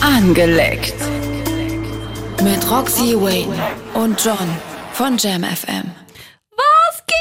Angeleckt. Mit Roxy Wayne und John von Jam FM. Was geht?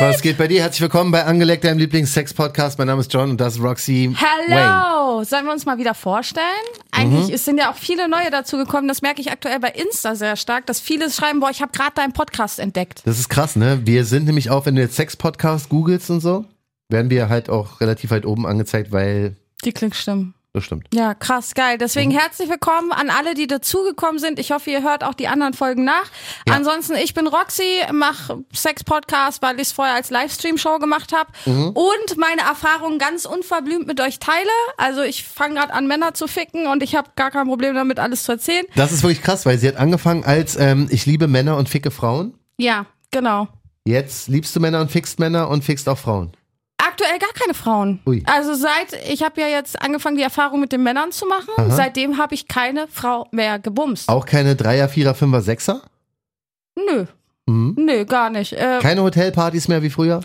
Was geht bei dir? Herzlich willkommen bei Angelegt, deinem Lieblings-Sex-Podcast. Mein Name ist John und das ist Roxy Wayne. Hallo! Sollen wir uns mal wieder vorstellen? Eigentlich Mhm. es sind ja auch viele neue dazu gekommen. Das merke ich aktuell bei Insta sehr stark, dass viele schreiben, boah, ich habe gerade deinen Podcast entdeckt. Das ist krass, ne? Wir sind nämlich auch, wenn du jetzt Sex-Podcast googelst und so, werden wir halt auch relativ weit oben angezeigt, weil Die Klickstimmen. Das stimmt. Ja, krass, geil. Deswegen Mhm. herzlich willkommen an alle, die dazugekommen sind. Ich hoffe, ihr hört auch die anderen Folgen nach. Ansonsten, ich bin Roxy, mache Sex-Podcast, weil ich es vorher als Livestream-Show gemacht habe Mhm. und meine Erfahrungen ganz unverblümt mit euch teile. Also ich fange gerade an, Männer zu ficken und ich habe gar kein Problem damit, alles zu erzählen. Das ist wirklich krass, weil sie hat angefangen als ähm, ich liebe Männer und ficke Frauen. Ja, genau. Jetzt liebst du Männer und fickst Männer und fickst auch Frauen. Aktuell gar keine Frauen. Ui. Also seit, ich habe ja jetzt angefangen, die Erfahrung mit den Männern zu machen. Seitdem habe ich keine Frau mehr gebumst. Auch keine Dreier, Vierer, Fünfer, Sechser? Nö. Mhm. Nö, gar nicht. Äh, Keine Hotelpartys mehr wie früher?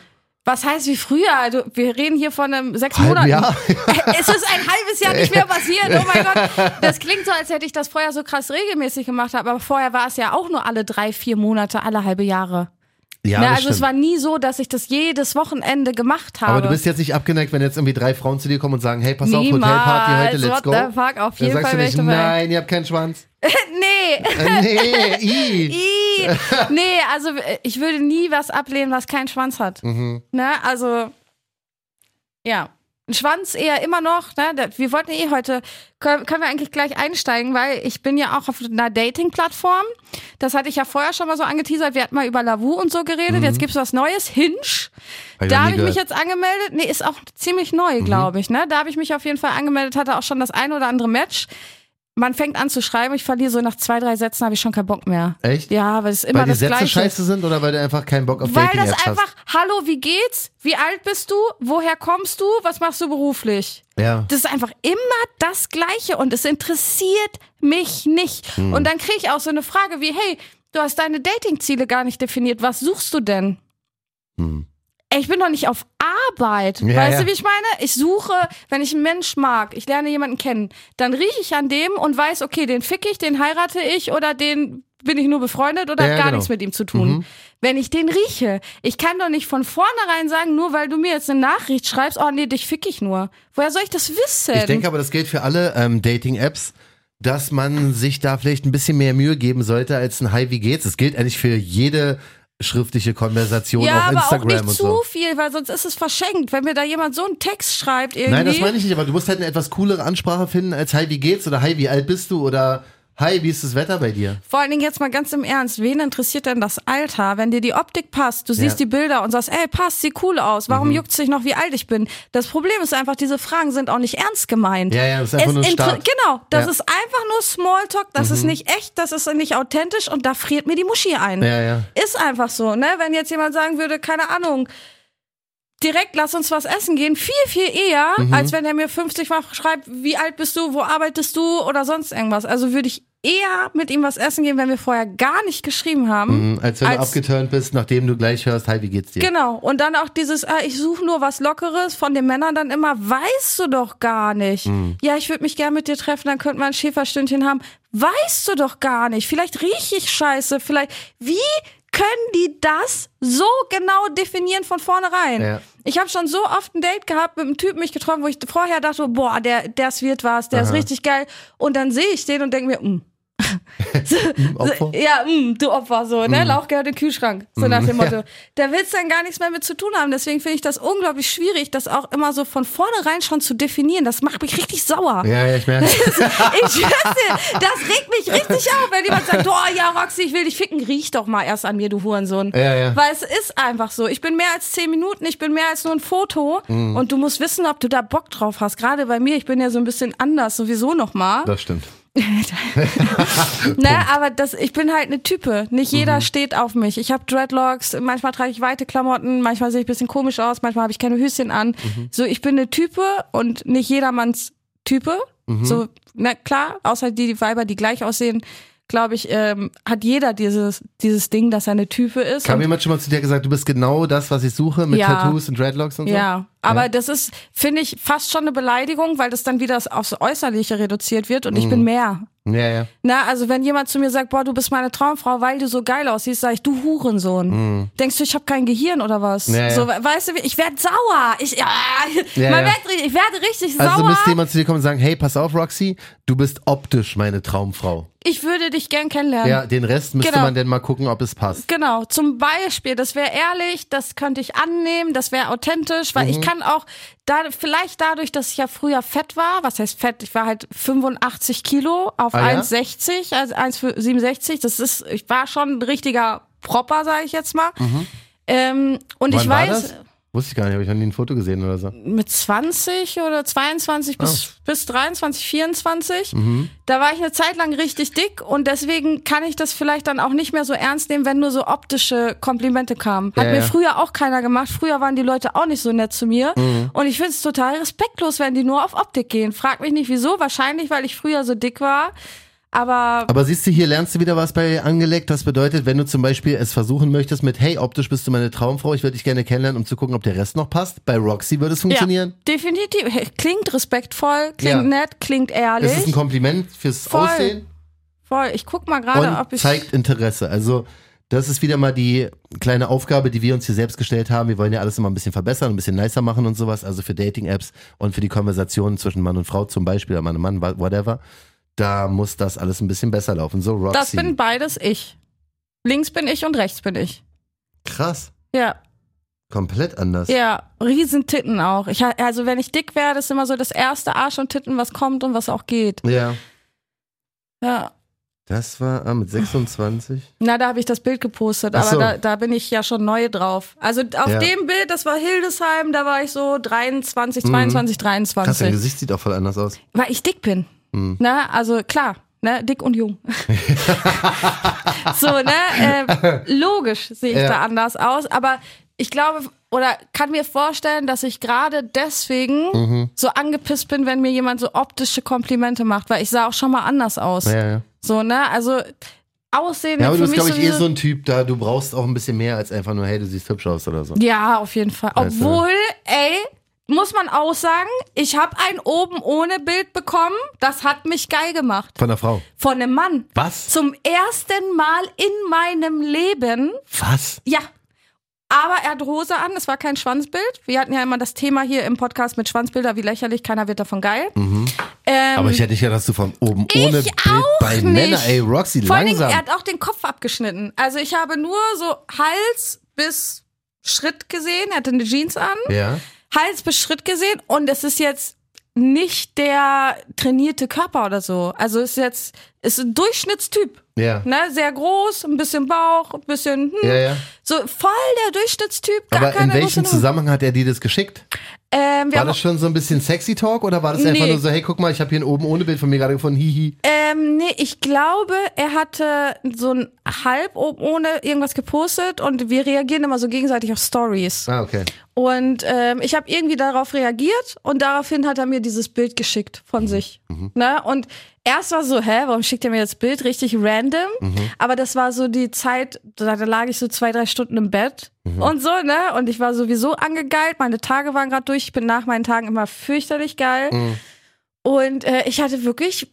was heißt wie früher? Also, wir reden hier von einem sechs Halben Monaten. Jahr? es ist ein halbes Jahr nicht mehr passiert. Oh mein Gott. Das klingt so, als hätte ich das vorher so krass regelmäßig gemacht, aber vorher war es ja auch nur alle drei, vier Monate, alle halbe Jahre. Ja, ne? das Also es stimmt. war nie so, dass ich das jedes Wochenende gemacht habe. Aber du bist jetzt nicht abgeneigt, wenn jetzt irgendwie drei Frauen zu dir kommen und sagen, hey, pass auf, Niemals. Hotelparty heute, let's What go. the fuck, auf jeden Dann sagst Fall du nicht, nein, ihr habt keinen Schwanz. nee. Äh, nee, i. I. Nee, also ich würde nie was ablehnen, was keinen Schwanz hat. Mhm. Ne, also ja. Ein Schwanz eher immer noch, ne? Wir wollten eh heute, können, können wir eigentlich gleich einsteigen, weil ich bin ja auch auf einer Dating-Plattform. Das hatte ich ja vorher schon mal so angeteasert. Wir hatten mal über Lavu und so geredet. Jetzt gibt's was Neues, Hinge. Hab Da habe ich mich jetzt angemeldet. Nee, ist auch ziemlich neu, Mhm. glaube ich. Ne? Da habe ich mich auf jeden Fall angemeldet, hatte auch schon das ein oder andere Match. Man fängt an zu schreiben, ich verliere so nach zwei, drei Sätzen, habe ich schon keinen Bock mehr. Echt? Ja, weil es ist immer Weil die das Sätze Gleiche. scheiße sind oder weil du einfach keinen Bock auf Weil das Dating-Apps einfach, hallo, wie geht's? Wie alt bist du? Woher kommst du? Was machst du beruflich? hast? Ja. Das ist einfach immer das Gleiche und es interessiert mich nicht. Hm. Und dann kriege ich auch so eine Frage wie, hey, du hast deine Datingziele gar nicht definiert. Was suchst du denn? Hm. Ey, Ich bin doch nicht auf Arbeit. Ja, weißt ja. du, wie ich meine? Ich suche, wenn ich einen Mensch mag, ich lerne jemanden kennen, dann rieche ich an dem und weiß, okay, den fick ich, den heirate ich oder den bin ich nur befreundet oder Ja, hab gar genau. nichts mit ihm zu tun. Wenn ich den rieche, ich kann doch nicht von vornherein sagen, nur weil du mir jetzt eine Nachricht schreibst, oh nee, dich fick ich nur. Woher soll ich das wissen? Ich denke aber, das gilt für alle ähm, Dating-Apps, dass man sich da vielleicht ein bisschen mehr Mühe geben sollte als ein Hi, wie geht's? Das gilt eigentlich für jede schriftliche Konversation ja, auf aber auch Instagram nicht und zu so. viel, weil sonst ist es verschenkt. Wenn mir da jemand so einen Text schreibt irgendwie. Nein, das meine ich nicht, aber du musst halt eine etwas coolere Ansprache finden als Hi, wie geht's? Oder Hi, wie alt bist du? Oder Hi, wie ist das Wetter bei dir? Vor allen Dingen jetzt mal ganz im Ernst, wen interessiert denn das Alter? Wenn dir die Optik passt, du siehst Ja. Mhm. die Bilder und sagst, ey, passt, sieht cool aus, warum juckt sich noch, wie alt ich bin? Das Problem ist einfach, diese Fragen sind auch nicht ernst gemeint. Ja, ja, das ist einfach Es nur Start. Genau, das Ja. Mhm. ist einfach nur Smalltalk, das ist nicht echt, das ist nicht authentisch und da friert mir die Muschi ein. Ja, ja. Ist einfach so, ne? Wenn jetzt jemand sagen würde, keine Ahnung, direkt lass uns was essen gehen, viel, viel eher, Mhm. als wenn er mir 50 Mal schreibt, wie alt bist du, wo arbeitest du oder sonst irgendwas. Also würde ich eher mit ihm was essen gehen, wenn wir vorher gar nicht geschrieben haben. Mhm, Als wenn du Als- abgeturnt bist, nachdem du gleich hörst, Hi, wie geht's dir? Genau. Und dann auch dieses, ah, ich suche nur was Lockeres von den Männern dann immer, weißt du doch gar nicht. Mhm. Ja, ich würde mich gern mit dir treffen, dann könnte man ein Schäferstündchen haben. Weißt du doch gar nicht. Vielleicht rieche ich scheiße, vielleicht. Wie können die das so genau definieren von vornherein? Ja. Ich habe schon so oft ein Date gehabt mit einem Typen mich getroffen, wo ich vorher dachte, boah, der, das wird was, der ist richtig geil. Und dann sehe ich den und denke mir, mm, Opfer? ja, mm, du Opfer, so, ne? Lauch gehört in den Kühlschrank. So nach dem Motto. Da willst du dann gar nichts mehr mit zu tun haben. Deswegen finde ich das unglaublich schwierig, das auch immer so von vornherein schon zu definieren. Das macht mich richtig sauer. Ja, ja, ich merke. Ich schwör's dir, das regt mich richtig auf, wenn jemand sagt, oh ja, Roxy, ich will dich ficken, riech doch mal erst an mir, du Hurensohn. Ja, ja. Weil es ist einfach so. Ich bin mehr als zehn Minuten, ich bin mehr als nur ein Foto Mhm. und du musst wissen, ob du da Bock drauf hast. Gerade bei mir, ich bin ja so ein bisschen anders, sowieso nochmal. Das stimmt. Ne, aber das, ich bin halt eine Type. Nicht Mhm. jeder steht auf mich. Ich habe Dreadlocks, manchmal trage ich weite Klamotten, manchmal sehe ich ein bisschen komisch aus, manchmal habe ich keine Höschen an. Mhm. So, ich bin eine Type und nicht jedermanns Type. Mhm. So, na klar, außer die Weiber, die gleich aussehen, glaube ich, ähm, hat jeder dieses, dieses Ding, dass er eine Type ist. Kam jemand schon mal zu dir gesagt, du bist genau das, was ich suche, mit Ja. Tattoos und Dreadlocks und so? ja, Aber Ja. das ist, finde ich, fast schon eine Beleidigung, weil das dann wieder aufs Äußerliche reduziert wird und ich Mhm. bin mehr. Ja, ja. Na, also wenn jemand zu mir sagt, boah, du bist meine Traumfrau, weil du so geil aussiehst, sag ich, du Hurensohn. Denkst du, ich habe kein Gehirn oder was? Mhm. Ja. So, we- weißt du, ich werd sauer. Ich, ja, man ri- ich werde richtig Also sauer. müsste jemand zu dir kommen und sagen, hey, pass auf, Roxy, du bist optisch meine Traumfrau. Ich würde dich gern kennenlernen. Ja, den Rest müsste Genau. man denn mal gucken, ob es passt. Genau, zum Beispiel, das wäre ehrlich, das könnte ich annehmen, das wäre authentisch, weil Mhm. ich kann auch, da, vielleicht dadurch, dass ich ja früher fett war, was heißt fett, ich war halt 85 Kilo auf Ah, ja? 1,60, also 1,67, das ist, ich war schon ein richtiger Propper, sage ich jetzt mal. Ähm, und Mhm. Wann ich weiß? Wusste ich gar nicht, habe ich noch nie ein Foto gesehen oder so. mit 20 oder 22 bis, Ah. bis 23, 24, Mhm. da war ich eine Zeit lang richtig dick und deswegen kann ich das vielleicht dann auch nicht mehr so ernst nehmen, wenn nur so optische Komplimente kamen. Hat Ja, mir ja. früher auch keiner gemacht. Früher waren die Leute auch nicht so nett zu mir. Mhm. Und ich finde es total respektlos, wenn die nur auf Optik gehen. Frag mich nicht wieso. Wahrscheinlich, weil ich früher so dick war. Aber Aber siehst du, hier lernst du wieder was bei angelegt. Das bedeutet, wenn du zum Beispiel es versuchen möchtest mit, hey, optisch bist du meine Traumfrau, ich würde dich gerne kennenlernen, um zu gucken, ob der Rest noch passt. Bei Roxy würde es funktionieren. ja, definitiv. Klingt respektvoll, klingt Ja. nett, klingt ehrlich. Es ist ein Kompliment fürs Voll. Aussehen Voll. Ich guck mal gerade, ob ich. zeigt Interesse. Also das ist wieder mal die kleine Aufgabe, die wir uns hier selbst gestellt haben. Wir wollen ja alles immer ein bisschen verbessern, ein bisschen nicer machen und sowas. Also für Dating-Apps und für die Konversationen zwischen Mann und Frau zum Beispiel, oder Mann und Mann, whatever. Da muss das alles ein bisschen besser laufen. So, Roxy. Das bin beides ich. Links bin ich und rechts bin ich. Krass. Ja, Komplett anders. ja, riesen Titten auch. Ich, also wenn ich dick werde, ist immer so das erste Arsch und Titten, was kommt und was auch geht. Ja. Ja. Das war ah, mit 26. Na, da habe ich das Bild gepostet, aber so. da, da bin ich ja schon neu drauf. Also auf Ja. dem Bild, das war Hildesheim, da war ich so 23, Mhm. 22, Krass, dein 23. Gesicht sieht auch voll anders aus. Weil ich dick bin. Mhm. Na, also klar, ne, dick und jung. so, ne, äh, logisch sehe ich Ja. da anders aus, aber ich glaube oder kann mir vorstellen, dass ich gerade deswegen Mhm. so angepisst bin, wenn mir jemand so optische Komplimente macht, weil ich sah auch schon mal anders aus. Ja, ja. So, ne, also Aussehen Ja, aber du bist, glaube ich, eh sowieso- so ein Typ, da du brauchst auch ein bisschen mehr als einfach nur, hey, du siehst hübsch aus oder so. Ja, auf jeden Fall. Weißt du? Obwohl, ey, muss man auch sagen, ich habe ein oben ohne Bild bekommen. Das hat mich geil gemacht. Von der Frau. Von einem Mann. Was? Zum ersten Mal in meinem Leben. Was? Ja. Aber er hat Hose an, es war kein Schwanzbild. Wir hatten ja immer das Thema hier im Podcast mit Schwanzbilder, wie lächerlich, keiner wird davon geil. Ähm, Aber ich hätte nicht gedacht, dass du von oben ohne Bild auch bei nicht. Männer, ey, Roxy, Vor allen Dingen, langsam. er hat auch den Kopf abgeschnitten. Also ich habe nur so Hals bis Schritt gesehen. Er hatte eine Jeans an. ja. Hals bis Schritt gesehen und es ist jetzt nicht der trainierte Körper oder so. Also es ist jetzt ist ein Durchschnittstyp. Ja. Ne? Sehr groß, ein bisschen Bauch, ein bisschen hm, Ja, ja. so voll der Durchschnittstyp. Gar Aber in welchem. Zusammenhang hat er dir das geschickt? Ähm, wir War das schon so ein bisschen sexy Talk oder war das einfach Nee. nur so, hey, guck mal, ich habe hier ein oben ohne Bild von mir gerade gefunden, hihi. ähm, nee, ich glaube, er hatte so ein halb oben ohne irgendwas gepostet und wir reagieren immer so gegenseitig auf Stories. Ah, okay. Und ähm, ich habe irgendwie darauf reagiert und daraufhin hat er mir dieses Bild geschickt von sich. Ne? Und erst war so, hä, warum schickt er mir das Bild? Richtig random. Aber das war so die Zeit, da, da lag ich so zwei, drei Stunden im Bett und so, ne? Und ich war sowieso angegeilt. Meine Tage waren gerade durch. Ich bin nach meinen Tagen immer fürchterlich geil. Und äh, ich hatte wirklich,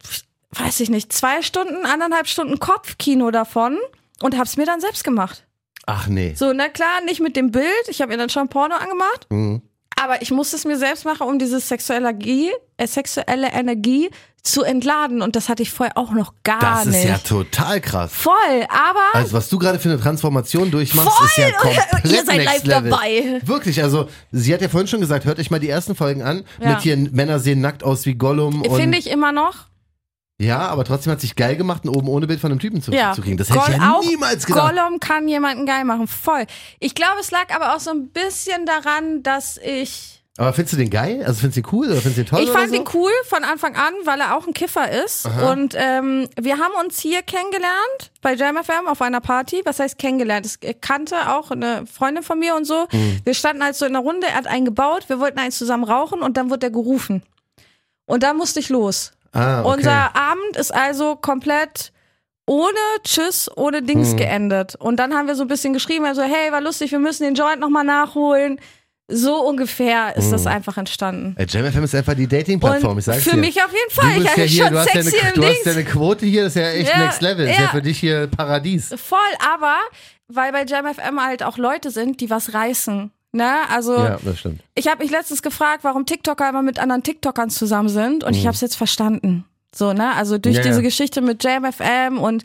weiß ich nicht, zwei Stunden, anderthalb Stunden Kopfkino davon und hab's mir dann selbst gemacht. Ach nee. So, na klar, nicht mit dem Bild. Ich habe mir dann schon Porno angemacht. Mhm. Aber ich musste es mir selbst machen, um diese sexuelle Energie, äh, sexuelle Energie zu entladen. Und das hatte ich vorher auch noch gar Das nicht. ist ja total krass. Voll, aber Also was du gerade für eine Transformation durchmachst, Voll! ist ja komplett Ihr seid live level. dabei. Wirklich, also sie hat ja vorhin schon gesagt, hört euch mal die ersten Folgen an. Ja. Mit hier Männer sehen nackt aus wie Gollum finde ich immer noch. Ja, aber trotzdem hat sich geil gemacht, ein oben ohne Bild von einem Typen zu, Ja. zu kriegen. Das hätte ich Goll- ja auch niemals gedacht. Gollum kann jemanden geil machen, voll. Ich glaube, es lag aber auch so ein bisschen daran, dass ich Aber findest du den geil? Also findest du den cool oder findest du den toll Ich fand so? ihn cool von Anfang an, weil er auch ein Kiffer ist. Und ähm, wir haben uns hier kennengelernt bei Jam FM auf einer Party. Was heißt kennengelernt? Ich kannte auch eine Freundin von mir und so. Mhm. Wir standen halt so in der Runde, er hat einen gebaut, wir wollten einen zusammen rauchen und dann wurde er gerufen. Und da musste ich los. Ah, okay. Unser Abend ist also komplett ohne Tschüss, ohne Dings Hm. geendet. Und dann haben wir so ein bisschen geschrieben, also hey, war lustig, wir müssen den Joint nochmal nachholen. So ungefähr ist das einfach entstanden. Äh, JamFM ist einfach die Dating-Plattform, ich sag's für dir. mich auf jeden Du Fall. bist Ich ja hier, schon du hast ja eine, du hast ja eine Quote hier, das ist ja echt Ja, Next Level. Das ist ja ja. für dich hier Paradies. Voll, aber weil bei JamFM halt auch Leute sind, die was reißen. Ne? Also Ja, das stimmt. ich habe mich letztens gefragt, warum TikToker immer mit anderen TikTokern zusammen sind und ich habe es jetzt verstanden. So, ne? Also durch Mhm. Ja, diese ja. Geschichte mit JamFM und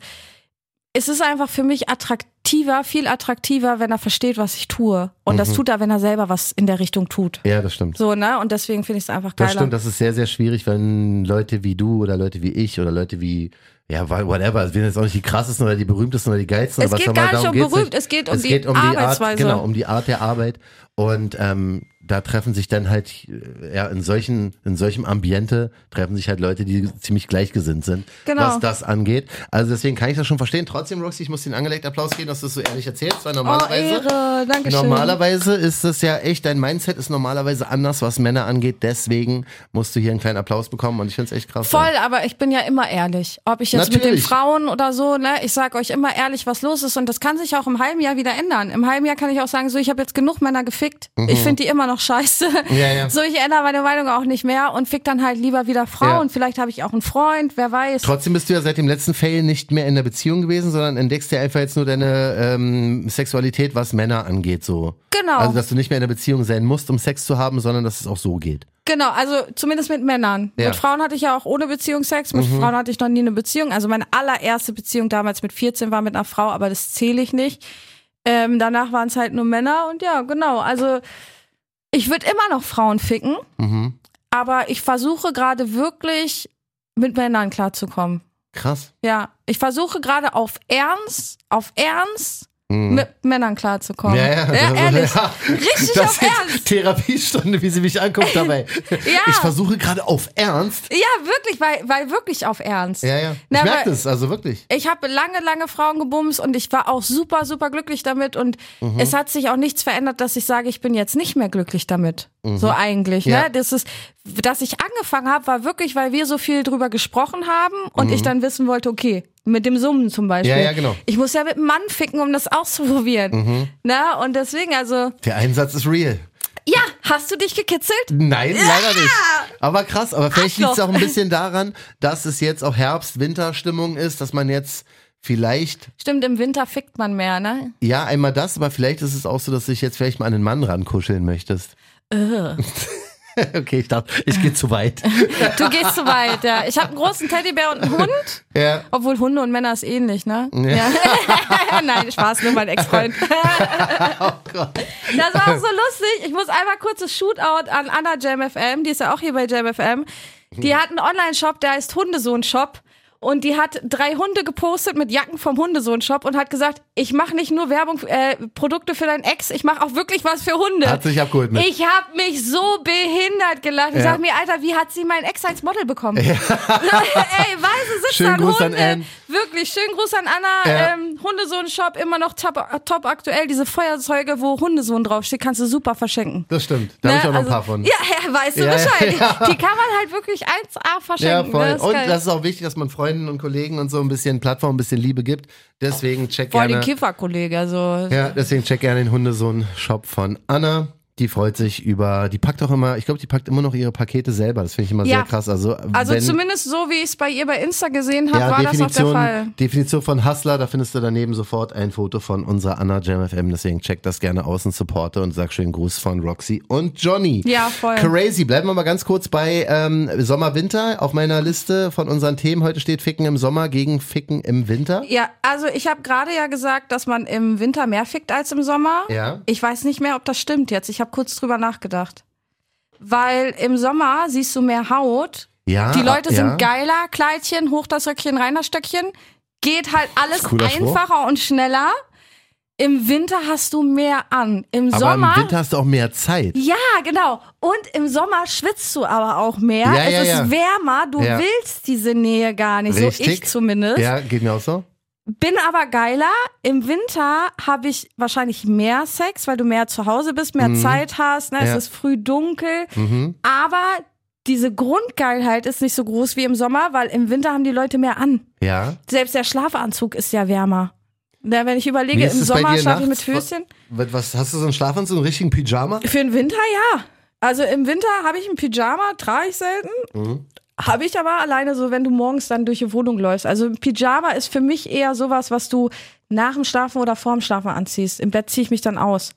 es ist einfach für mich attraktiver, viel attraktiver, wenn er versteht, was ich tue. Und Mhm. das tut er, wenn er selber was in der Richtung tut. Ja, das stimmt. So, ne? Und deswegen finde ich es einfach Das geiler. stimmt, das ist sehr, sehr schwierig, wenn Leute wie du oder Leute wie ich oder Leute wie, ja, whatever, wir sind jetzt auch nicht die krassesten oder die berühmtesten oder die geilsten. Es geht gar nicht darum um berühmt, nicht. es geht um es die geht um die Art, Arbeitsweise. genau, um die Art der Arbeit und ähm, da treffen sich dann halt, äh, ja, in solchen, in solchem Ambiente treffen sich halt Leute, die ziemlich gleichgesinnt sind, Genau. was das angeht. Also deswegen kann ich das schon verstehen. Trotzdem, Roxy, ich muss den angelegten Applaus geben, dass du es so ehrlich erzählst, weil oh, normalerweise schön. Normalerweise ist es ja echt, dein Mindset ist normalerweise anders, was Männer angeht. Deswegen musst du hier einen kleinen Applaus bekommen und ich finde es echt krass. Voll, aber ich bin ja immer ehrlich. Ob ich jetzt mit den Natürlich. Frauen oder so, ne, ich sag euch immer ehrlich, was los ist. Und das kann sich auch im halben Jahr wieder ändern. Im halben Jahr kann ich auch sagen, so, ich habe jetzt genug Männer gefickt. Ich finde die immer noch scheiße. Mhm. Ja, ja. So, ich ändere meine Meinung auch nicht mehr und fick dann halt lieber wieder Frauen. Ja. Vielleicht habe ich auch einen Freund, wer weiß. Trotzdem bist du ja seit dem letzten Fail nicht mehr in der Beziehung gewesen, sondern entdeckst ja einfach jetzt nur deine ähm, Sexualität, was Männer angeht, so. Genau. Also, dass du nicht mehr in der Beziehung sein musst, um Sex zu haben, sondern dass es auch so geht. Genau, also zumindest mit Männern. Ja. Mhm. Mit Frauen hatte ich ja auch ohne Beziehung Sex. Mit Frauen hatte ich noch nie eine Beziehung. Also meine allererste Beziehung damals mit 14 war mit einer Frau, aber das zähle ich nicht. Ähm, danach waren es halt nur Männer und ja, genau. Also ich würde immer noch Frauen ficken, Mhm. aber ich versuche gerade wirklich mit Männern klarzukommen. Krass. Ja, ich versuche gerade auf Ernst, auf Ernst Mhm. mit Männern klarzukommen. Ja, ja, ja das- ehrlich. ja. Richtig das auf Ernst. Therapiestunde, wie sie mich anguckt dabei. Ja. Ich versuche gerade auf Ernst. Ja, wirklich, weil, weil wirklich auf Ernst. Ja, ja. Ich Na, merke das, also wirklich. Ich habe lange, lange Frauen gebumst und ich war auch super, super glücklich damit. Und Mhm. es hat sich auch nichts verändert, dass ich sage, ich bin jetzt nicht mehr glücklich damit. So eigentlich. Mhm. Ja. Ne? Das ist, dass ich angefangen habe, war wirklich, weil wir so viel drüber gesprochen haben und ich dann wissen wollte, okay, mit dem Summen zum Beispiel. Mhm. Ja, ja, genau. Ich muss ja mit einem Mann ficken, um das auszuprobieren. Mhm. Na, und deswegen, also, Der Einsatz ist real. ja, hast du dich gekitzelt? Nein, leider nicht. Aber krass, aber vielleicht liegt es auch ein bisschen daran, dass es jetzt auch Herbst-Winter-Stimmung ist, dass man jetzt vielleicht, Stimmt, im Winter fickt man mehr, ne? ja, einmal das, aber vielleicht ist es auch so, dass du dich jetzt vielleicht mal an einen Mann rankuscheln möchtest. okay, ich dachte, ich gehe zu weit. Du gehst zu weit, ja. Ich habe einen großen Teddybär und einen Hund. ja. Obwohl Hunde und Männer ist ähnlich, ne? Ja. Nein, Spaß, nur mein Ex-Freund. Oh Gott. Das war auch so lustig. Ich muss einmal kurzes Shootout an Anna JamFM, die ist ja auch hier bei JamFM. Die hat einen Online-Shop, der heißt Hundesohn-Shop. Und die hat drei Hunde gepostet mit Jacken vom Hundesohn-Shop und hat gesagt, ich mache nicht nur Werbung, äh, Produkte für deinen Ex, ich mache auch wirklich was für Hunde. Hat sich abgeholt mit. Ich habe mich so behindert gelacht. Ich Ja. sag mir, Alter, wie hat sie mein Ex als Model bekommen? Ey, Weise sitzt Schönen an Gruß an Hunde. Ann. Wirklich, schönen Gruß an Anna. Ja. Ähm, Hundesohn-Shop, immer noch top, top aktuell. Diese Feuerzeuge, wo Hundesohn draufsteht, kannst du super verschenken. Das stimmt. Da habe ich auch noch also, ein paar von. Ja, ja, weißt du Ja, Bescheid. ja. Die kann man halt wirklich 1A verschenken. Ja, voll. Ne? Das ist und geil. das ist auch wichtig, dass man Freunden und Kollegen und so ein bisschen Plattform, ein bisschen Liebe gibt. Deswegen check Voll gerne. die Kifferkollege. Also. Ja, deswegen check gerne den Hundesohn-Shop von Anna. Die freut sich über, die packt auch immer, ich glaube, die packt immer noch ihre Pakete selber. Das finde ich immer Ja. sehr krass. Also, Also wenn, zumindest so, wie ich es bei ihr bei Insta gesehen habe, ja, war das auch der Definition, Fall. Definition von Hustler, da findest du daneben sofort ein Foto von unserer Anna JamFM. Deswegen check das gerne aus und supporte und sag schönen Gruß von Roxy und Johnny. Ja, voll. Crazy. Bleiben wir mal ganz kurz bei ähm, Sommer-Winter auf meiner Liste von unseren Themen. Heute steht Ficken im Sommer gegen Ficken im Winter. Ja, also ich habe gerade ja gesagt, dass man im Winter mehr fickt als im Sommer. Ja. Ich weiß nicht mehr, ob das stimmt jetzt. Ich habe kurz drüber nachgedacht. Weil im Sommer siehst du mehr Haut. Ja. Die Leute ja. sind geiler, Kleidchen, hoch das Röckchen, rein das Stöckchen. Geht halt alles Cooler Spruch. einfacher und schneller. Im Winter hast du mehr an. Im Aber Sommer. im Winter hast du auch mehr Zeit. ja, genau. Und im Sommer schwitzt du aber auch mehr. Ja, es ja, ist ja. wärmer. Du willst diese Nähe gar nicht. So Richtig. ich zumindest. Ja, geht mir auch so. Bin aber geiler. Im Winter habe ich wahrscheinlich mehr Sex, weil du mehr zu Hause bist, mehr Zeit hast. Ne? Mhm. Ja. Es ist früh dunkel. Mhm. Aber diese Grundgeilheit ist nicht so groß wie im Sommer, weil im Winter haben die Leute mehr an. Ja. Selbst der Schlafanzug ist ja wärmer. Na, wenn ich überlege, im Sommer schlafe ich mit Höschen. Was, was hast du so einen Schlafanzug, einen richtigen Pyjama? Für den Winter ja. Also im Winter habe ich ein Pyjama, trage ich selten. Mhm. Habe ich aber alleine so, wenn du morgens dann durch die Wohnung läufst. Also ein Pyjama ist für mich eher sowas, was du nach dem Schlafen oder vorm Schlafen anziehst. Im Bett ziehe ich mich dann aus.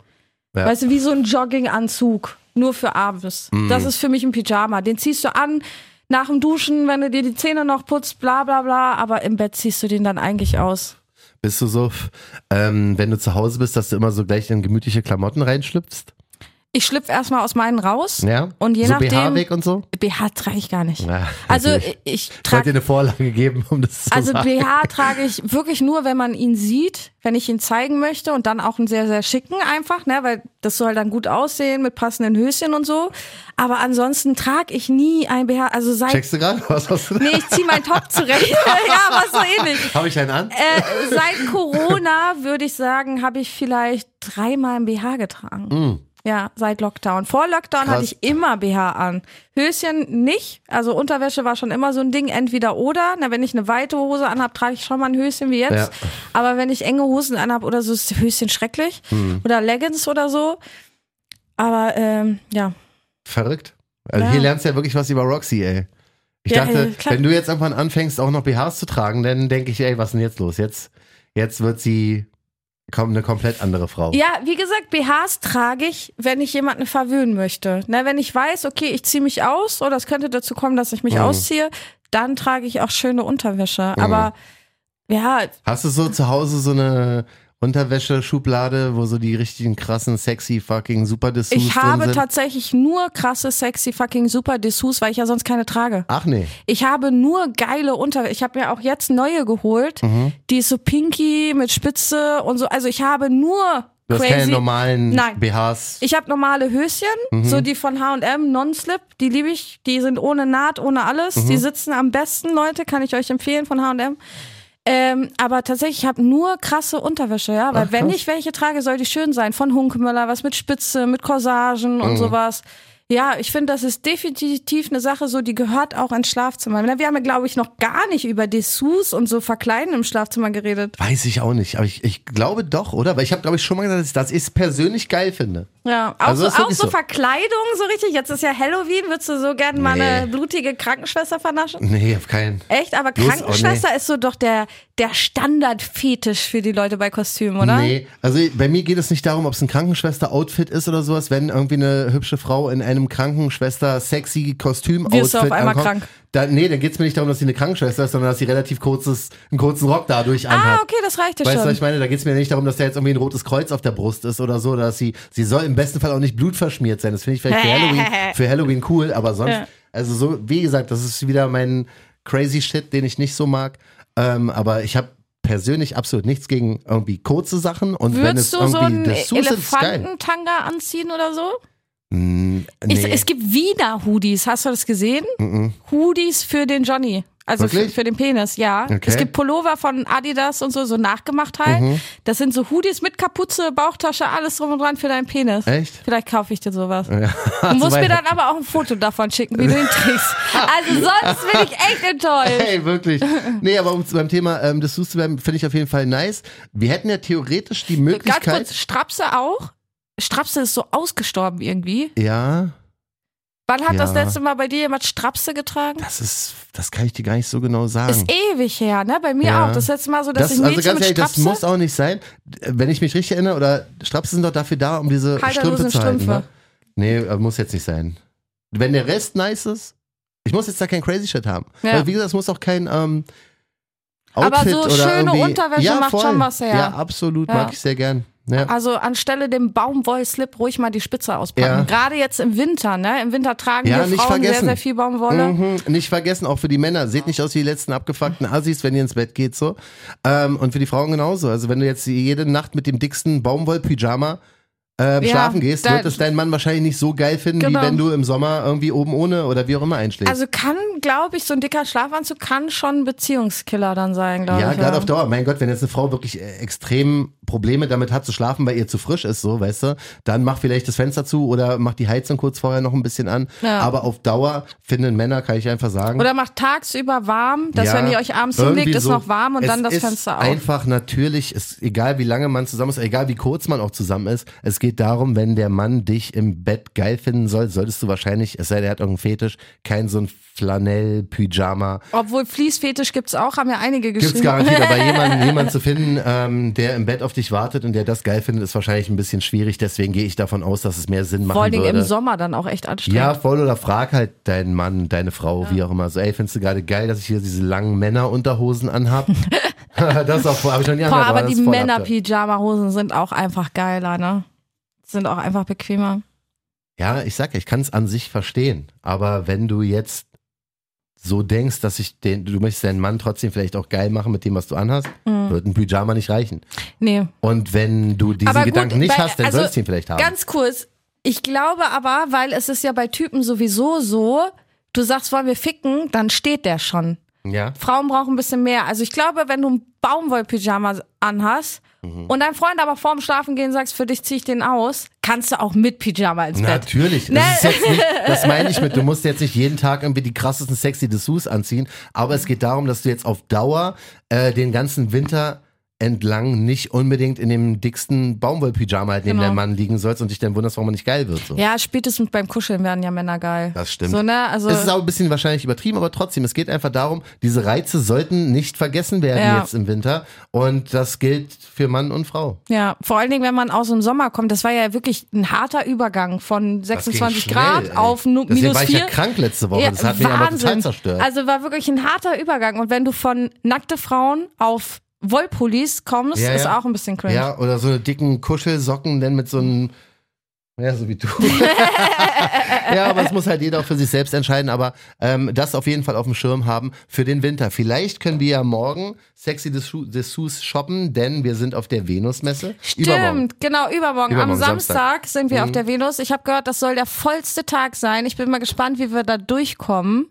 Ja. Weißt du, wie so ein Jogginganzug, nur für abends. Mhm. Das ist für mich ein Pyjama. Den ziehst du an nach dem Duschen, wenn du dir die Zähne noch putzt, bla bla bla. Aber im Bett ziehst du den dann eigentlich aus. Bist du so, ähm, wenn du zu Hause bist, dass du immer so gleich in gemütliche Klamotten reinschlüpfst? Ich schlüpfe erstmal aus meinen raus. Ja? Und je so nachdem- BH weg und so? BH trage ich gar nicht. Ja, Also ich Ich wollte dir trage eine Vorlage geben, um das zu also sagen. BH trage ich wirklich nur, wenn man ihn sieht, wenn ich ihn zeigen möchte und dann auch einen sehr sehr schicken einfach, ne, weil das soll dann gut aussehen mit passenden Höschen und so. Aber ansonsten trage ich nie ein BH. Also seit Checkst du gerade? Was hast du da? nee, ich zieh meinen Top zurecht. ja, aber so ähnlich. Habe ich einen an? Äh, seit Corona würde ich sagen, habe ich vielleicht dreimal ein BH getragen. Ja, seit Lockdown. Vor Lockdown. Krass. hatte ich immer BH an. Höschen nicht. Also Unterwäsche war schon immer so ein Ding, entweder oder. Na, wenn ich eine weite Hose anhab, trage ich schon mal ein Höschen wie jetzt. Ja. Aber wenn ich enge Hosen anhab oder so, ist Höschen schrecklich. Mm. Oder Leggings oder so. Aber ähm, ja. Verrückt. Also Ja. hier lernst du ja wirklich was über Roxy, ey. Ich Ja, dachte, klar. wenn du jetzt irgendwann anfängst, auch noch BHs zu tragen, dann denke ich, ey, was ist denn jetzt los? Jetzt, jetzt wird sie kommt eine komplett andere Frau. Ja, wie gesagt, BHs trage ich, wenn ich jemanden verwöhnen möchte. Ne, wenn ich weiß, okay, ich ziehe mich aus oder es könnte dazu kommen, dass ich mich Mhm. ausziehe, dann trage ich auch schöne Unterwäsche. Aber ja, Hast du so zu Hause so eine Unterwäsche-Schublade, wo so die richtigen krassen, sexy, fucking super Dessous ich habe sind? tatsächlich nur krasse, sexy, fucking super Dessous, weil ich ja sonst keine trage. Ach nee. Ich habe nur geile Unterwäsche. Ich habe mir auch jetzt neue geholt. Mhm. Die ist so pinky mit Spitze und so. Also ich habe nur Du hast crazy. keine normalen Nein. BHs. Ich habe normale Höschen, Mhm. so die von H&M, Non-Slip, die liebe ich. Die sind ohne Naht, ohne alles. Mhm. Die sitzen am besten, Leute, kann ich euch empfehlen von H&M. Ähm, aber tatsächlich, ich habe nur krasse Unterwäsche, ja, weil Ach, wenn ich welche trage, soll die schön sein. Von Hunkemöller, was mit Spitze, mit Corsagen Mhm. und sowas. Ja, ich finde, das ist definitiv eine Sache, so die gehört auch ins Schlafzimmer. Wir haben ja, glaube ich, noch gar nicht über Dessous und so Verkleiden im Schlafzimmer geredet. Weiß ich auch nicht, aber ich, ich glaube doch, oder? Weil ich habe, glaube ich, schon mal gesagt, dass ich das ist persönlich geil finde. Ja, auch, Also so, auch so so. Verkleidung, so richtig. Jetzt ist ja Halloween, würdest du so gerne mal Nee. eine blutige Krankenschwester vernaschen? Nee, auf keinen. Echt? Aber Los, oh, Krankenschwester ist so doch der, der Standardfetisch für die Leute bei Kostümen, oder? Nee, also bei mir geht es nicht darum, ob es ein Krankenschwester-Outfit ist oder sowas. Wenn irgendwie eine hübsche Frau in einem Krankenschwester-sexy Kostüm-Outfit Wirst du auf einmal ankommt, krank? Dann, nee, dann geht es mir nicht darum, dass sie eine Krankenschwester ist, sondern dass sie relativ kurzes, einen kurzen Rock dadurch Ah, anhat. okay, das reicht ja Weißt du, was schon. ich meine? Da geht es mir nicht darum, dass da jetzt irgendwie ein rotes Kreuz auf der Brust ist oder so, dass sie, sie soll im besten Fall auch nicht blutverschmiert sein. Das finde ich vielleicht für Halloween, für Halloween cool, aber sonst, Ja. also so, wie gesagt, das ist wieder mein crazy Shit, den ich nicht so mag. Ähm, aber ich habe persönlich absolut nichts gegen irgendwie kurze Sachen und wenn es Würdest du so irgendwie einen. Elefantentanga anziehen oder so? Mm, Ich, nee. es gibt wieder Hoodies, hast du das gesehen? Hoodies für den Johnny. Also für, für den Penis, ja. Okay. Es gibt Pullover von Adidas und so, so nachgemacht halt. Mhm. Das sind so Hoodies mit Kapuze, Bauchtasche, alles drum und dran für deinen Penis. Echt? Vielleicht kaufe ich dir sowas. Ja. Du musst mir dann aber auch ein Foto davon schicken, wie du ihn trägst. Also sonst bin ich echt enttäuscht. Hey, wirklich. Nee, aber um beim Thema ähm, Dessous zu bleiben, finde ich auf jeden Fall nice. Wir hätten ja theoretisch die Ganz Möglichkeit. kurz, Strapse auch? Strapse ist so ausgestorben irgendwie. ja, Wann hat das Ja. letzte Mal bei dir jemand Strapse getragen? das ist, das kann ich dir gar nicht so genau sagen. Ist ewig her, ne? Bei mir Ja. auch. Das letzte Mal so, dass Das, ich also Mädchen ganz mit ehrlich, das Strapse... muss auch nicht sein. Wenn ich mich richtig erinnere, oder Strapse sind doch dafür da, um diese Strümpfe zu halten. Strümpfe. Ne? Nee, muss jetzt nicht sein. Wenn der Rest nice ist, ich muss jetzt da kein Crazy Shit haben. Ja. Weil, wie gesagt, es muss auch kein ähm, Aber Outfit so oder schöne Unterwäsche ja, macht voll. schon was her. Ja, absolut, mag ich sehr gern. Ja. Also anstelle dem Baumwollslip ruhig mal die Spitze auspacken. Ja. Gerade jetzt im Winter, ne? Im Winter tragen Ja, wir Frauen sehr, vergessen. sehr viel Baumwolle. Mhm, nicht vergessen, auch für die Männer. Seht nicht aus wie die letzten abgefuckten Assis, wenn ihr ins Bett geht, so. Ähm, und für die Frauen genauso. Also wenn du jetzt jede Nacht mit dem dicksten Baumwoll-Pyjama äh, Ja, schlafen gehst, wird es dein Mann wahrscheinlich nicht so geil finden, Genau. wie wenn du im Sommer irgendwie oben ohne oder wie auch immer einschläfst. Also kann, glaube ich, so ein dicker Schlafanzug kann schon ein Beziehungskiller dann sein, glaube ja, ich. gerade auf Dauer. Mein Gott, wenn jetzt eine Frau wirklich äh, extrem Probleme damit hat zu schlafen, weil ihr zu frisch ist, so, weißt du, dann mach vielleicht das Fenster zu oder mach die Heizung kurz vorher noch ein bisschen an. Ja. Aber auf Dauer finden Männer, kann ich einfach sagen. Oder macht tagsüber warm, dass Ja, wenn ihr euch abends hinlegt, ist so. noch warm und dann das Fenster auf. Einfach natürlich, ist egal wie lange man zusammen ist, egal wie kurz man auch zusammen ist. Es geht darum, wenn der Mann dich im Bett geil finden soll, solltest du wahrscheinlich, es sei denn, er hat irgendeinen Fetisch, kein so ein Flanell-Pyjama. Obwohl Fließfetisch gibt's auch, haben ja einige Gibt's geschrieben. garantiert, aber jemanden, jemanden zu finden, ähm, der im Bett auf dich wartet und der das geil findet, ist wahrscheinlich ein bisschen schwierig. Deswegen gehe ich davon aus, dass es mehr Sinn machen Vor Dingen würde. im Sommer dann auch echt anstrengend. Ja, voll oder frag halt deinen Mann, deine Frau, wie auch immer. So, ey, findest du gerade geil, dass ich hier diese langen Männerunterhosen anhab? das auch, habe ich noch nie Boah, aber das die. Männer-Pyjama-Hosen sind auch einfach geiler, ne? Sind auch einfach bequemer. Ja, ich sag ja, ich kann es an sich verstehen. Aber wenn du jetzt so denkst, dass ich den, du möchtest deinen Mann trotzdem vielleicht auch geil machen mit dem, was du anhast, Mhm. wird ein Pyjama nicht reichen. Nee. Und wenn du diesen gut, Gedanken nicht weil- hast, dann also sollst du ihn vielleicht haben. Ganz kurz. Ich glaube aber, weil es ist ja bei Typen sowieso so, du sagst, wollen wir ficken, dann steht der schon. Ja. Frauen brauchen ein bisschen mehr. Also ich glaube, wenn du ein Baumwollpyjama anhast Mhm. und dein Freund aber vorm Schlafen gehen sagst, für dich zieh ich den aus, kannst du auch mit Pyjama ins Bett. Natürlich. Ne? Das, nicht, das meine ich mit, du musst jetzt nicht jeden Tag irgendwie die krassesten sexy Dessous anziehen, aber es geht darum, dass du jetzt auf Dauer äh, den ganzen Winter entlang nicht unbedingt in dem dicksten Baumwollpyjama halt neben Genau. deinem Mann liegen sollst und dich dann wunderst, warum er nicht geil wird. So. Ja, spätestens beim Kuscheln werden ja Männer geil. Das stimmt. So, ne? Also, Es ist auch ein bisschen wahrscheinlich übertrieben, aber trotzdem, es geht einfach darum, diese Reize sollten nicht vergessen werden Ja. jetzt im Winter. Und das gilt für Mann und Frau. ja, vor allen Dingen, wenn man aus dem Sommer kommt, das war ja wirklich ein harter Übergang von Das ging 26 schnell, Grad ey. auf nu- Deswegen minus war ich 4. ja krank letzte Woche. das hat mich aber total zerstört. Also war wirklich ein harter Übergang. Und wenn du von nackte Frauen auf Wollpullis kommst, Ja, ist ja. auch ein bisschen cringe. Ja, oder so eine dicken Kuschelsocken, denn mit so einem, ja, so wie du. ja, aber es muss halt jeder auch für sich selbst entscheiden, aber ähm, das auf jeden Fall auf dem Schirm haben für den Winter. Vielleicht können wir ja morgen sexy Dessous shoppen, denn wir sind auf der Venusmesse. Übermorgen. Stimmt, genau, übermorgen. Übermorgen, Am Samstag, Samstag. Mhm. sind wir auf der Venus. Ich habe gehört, das soll der vollste Tag sein. Ich bin mal gespannt, wie wir da durchkommen.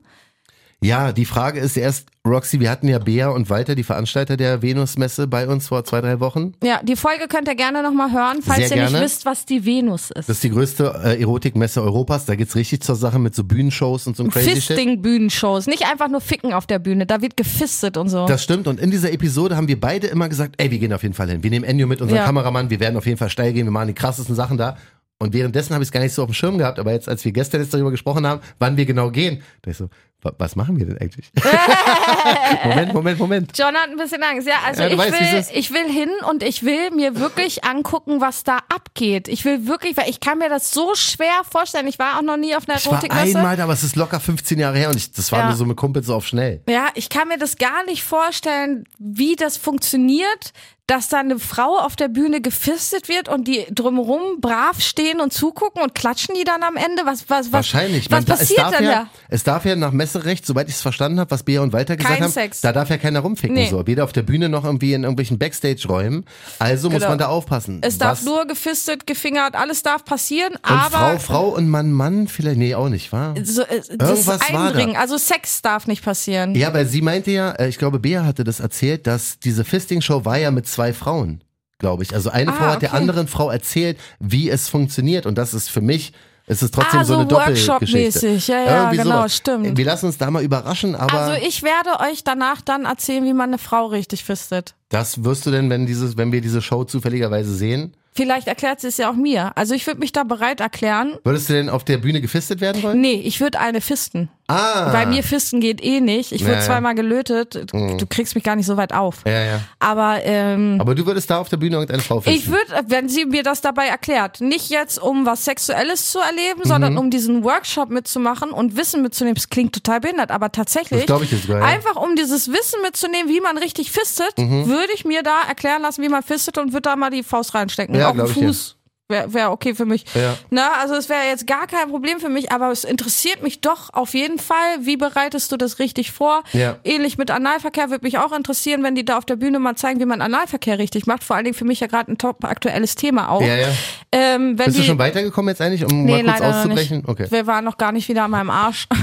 Ja, die Frage ist erst, Roxy, wir hatten ja Bea und Walter, die Veranstalter der Venusmesse, bei uns vor zwei, drei Wochen. Ja, die Folge könnt ihr gerne nochmal hören, falls Sehr ihr nicht gerne. wisst, was die Venus ist. Das ist die größte äh, Erotikmesse Europas. Da geht's richtig zur Sache mit so Bühnenshows und so einem crazy. Fisting-Bühnenshows. Nicht einfach nur ficken auf der Bühne. Da wird gefistet und so. Das stimmt. Und in dieser Episode haben wir beide immer gesagt, ey, wir gehen auf jeden Fall hin. Wir nehmen Ennio mit, unserem Ja. Kameramann. Wir werden auf jeden Fall steil gehen. Wir machen die krassesten Sachen da. Und währenddessen habe ich es gar nicht so auf dem Schirm gehabt. Aber jetzt, als wir gestern jetzt darüber gesprochen haben, wann wir genau gehen, da ich so, was machen wir denn eigentlich? Moment, Moment, Moment. John hat ein bisschen Angst. Ja, also Ja, ich, weißt, will, ich will hin und ich will mir wirklich angucken, was da abgeht. Ich will wirklich, weil ich kann mir das so schwer vorstellen. Ich war auch noch nie auf einer Ich war Erotikmesse. einmal aber es ist locker 15 Jahre her und ich, das war Ja. nur so mit Kumpels so auf schnell. Ja, ich kann mir das gar nicht vorstellen, wie das funktioniert, dass da eine Frau auf der Bühne gefistet wird und die drumherum brav stehen und zugucken und klatschen die dann am Ende. Was, was, was, Wahrscheinlich. Was Man passiert denn ja, da? Es darf ja nach Messerecht, soweit ich es verstanden habe, was Bea und Walter gesagt Kein haben, Sex. da darf ja keiner rumficken. Nee. So. Weder auf der Bühne noch irgendwie in irgendwelchen Backstage-Räumen. Also muss Genau. man da aufpassen. Es darf was, nur gefistet, gefingert, alles darf passieren, und aber Frau, Frau und Mann, Mann, vielleicht, nee, auch nicht, wahr? so, äh, das Irgendwas war da. Eindringen, also Sex darf nicht passieren. Ja, weil sie meinte ja, äh, ich glaube, Bea hatte das erzählt, dass diese Fisting-Show war ja mit zwei Frauen, glaube ich. Also eine Ah, Frau hat der okay. anderen Frau erzählt, wie es funktioniert. Und das ist für mich, es ist trotzdem Ah, so so eine Doppelgeschichte. Workshop-mäßig. Ja, ja, Irgendwie genau, sowas. stimmt. Wir lassen uns da mal überraschen, aber Also ich werde euch danach dann erzählen, wie man eine Frau richtig fistet. das wirst du denn, wenn, dieses, wenn wir diese Show zufälligerweise sehen? Vielleicht erklärt sie es ja auch mir. Also ich würde mich da bereit erklären. Würdest du denn auf der Bühne gefistet werden wollen? Nee, ich würde eine fisten. Ah. Bei mir fisten geht eh nicht. Ich wurde Ja, zweimal gelötet. Du, du kriegst mich gar nicht so weit auf. Ja, ja. Aber ähm, Aber du würdest da auf der Bühne irgendeine Frau fisten? ich würde, wenn sie mir das dabei erklärt, nicht jetzt um was Sexuelles zu erleben, sondern Mhm. um diesen Workshop mitzumachen und Wissen mitzunehmen. Das klingt total behindert, aber tatsächlich. Das ich jetzt sogar, ja. Einfach um dieses Wissen mitzunehmen, wie man richtig fistet, Mhm. würde ich mir da erklären lassen, wie man fistet und würde da mal die Faust reinstecken. Ja, Auch den. Fuß. Wäre wär okay für mich. Ja. Na, also es wäre jetzt gar kein Problem für mich, aber es interessiert mich doch auf jeden Fall. Wie bereitest du das richtig vor? Ja. Ähnlich mit Analverkehr würde mich auch interessieren, wenn die da auf der Bühne mal zeigen, wie man Analverkehr richtig macht. Vor allen Dingen für mich ja gerade ein top aktuelles Thema auch. Ja, ja. Ähm, Bist die, du schon weitergekommen jetzt eigentlich, um Nee, mal kurz auszubrechen? Okay. Mhm. Wir waren noch gar nicht wieder an meinem Arsch.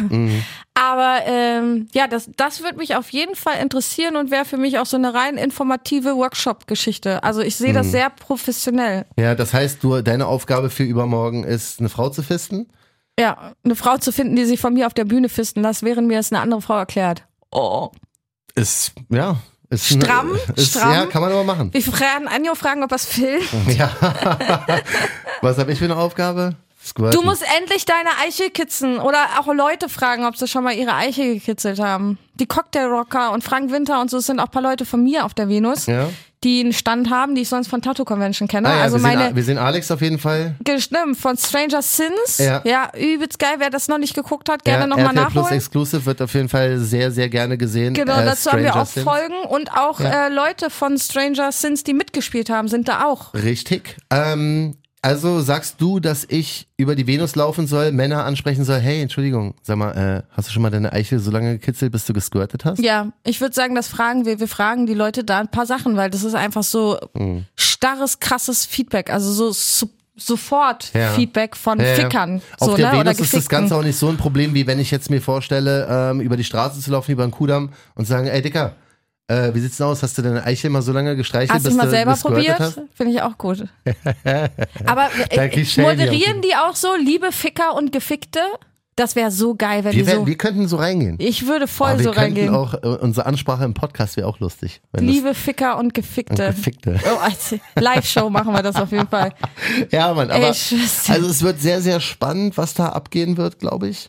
Aber ähm, ja, das, das würde mich auf jeden Fall interessieren und wäre für mich auch so eine rein informative Workshop-Geschichte. Also ich sehe Mhm. das sehr professionell. Ja, das heißt, du, deine Aufgabe für übermorgen ist, eine Frau zu fisten? Ja, eine Frau zu finden, die sich von mir auf der Bühne fisten lässt, während mir das eine andere Frau erklärt. Oh. Ist, ja. Ist Stramm, ist, stramm. Ja, kann man aber machen. Wir werden Anjo fragen, ob er es filmt. Ja. Was habe ich für eine Aufgabe? Squirten. Du musst endlich deine Eichel kitzen oder auch Leute fragen, ob sie schon mal ihre Eichel gekitzelt haben. Die Cocktailrocker und Frank Winter und so es sind auch ein paar Leute von mir auf der Venus, Ja. die einen Stand haben, die ich sonst von Tattoo Convention kenne. Ah, ja, also wir, meine sehen, wir sehen Alex auf jeden Fall. Stimmt, von Stranger Sins. Ja. ja, übelst geil. Wer das noch nicht geguckt hat, gerne ja, nochmal RTL Plus nachholen. Exclusive wird auf jeden Fall sehr, sehr gerne gesehen. Genau, Äh, dazu haben wir Stranger auch Things. Folgen und auch Ja. äh, Leute von Stranger Sins, die mitgespielt haben, sind da auch. Richtig. Ähm, also sagst du, dass ich über die Venus laufen soll, Männer ansprechen soll, hey, Entschuldigung, sag mal, äh, hast du schon mal deine Eichel so lange gekitzelt, bis du gesquirtet hast? Ja, ich würde sagen, das fragen wir. Wir fragen die Leute da ein paar Sachen, weil das ist einfach so Mhm. starres, krasses Feedback. Also so sofort Ja. Feedback von Ja, ja. Fickern. Auf so, der ne? Venus ist das. Ganze auch nicht so ein Problem, wie wenn ich jetzt mir vorstelle, ähm, über die Straße zu laufen, über den Kudamm und sagen, ey Dicker, äh, wie sieht's denn aus? Hast du deine Eichel mal so lange gestreichelt, Hast du mal selber probiert? Finde ich auch gut. Aber äh, moderieren die auch so, liebe Ficker und Gefickte? Das wäre so geil, wenn Wir, werden, so. wir könnten so reingehen. Ich würde voll Aber wir so reingehen. auch, äh, unsere Ansprache im Podcast wäre auch lustig. Liebe Ficker und Gefickte. und Gefickte. Oh, als Live-Show machen wir das auf jeden Fall. Ja, Mann, aber Ey, also es wird sehr, sehr spannend, was da abgehen wird, glaube ich.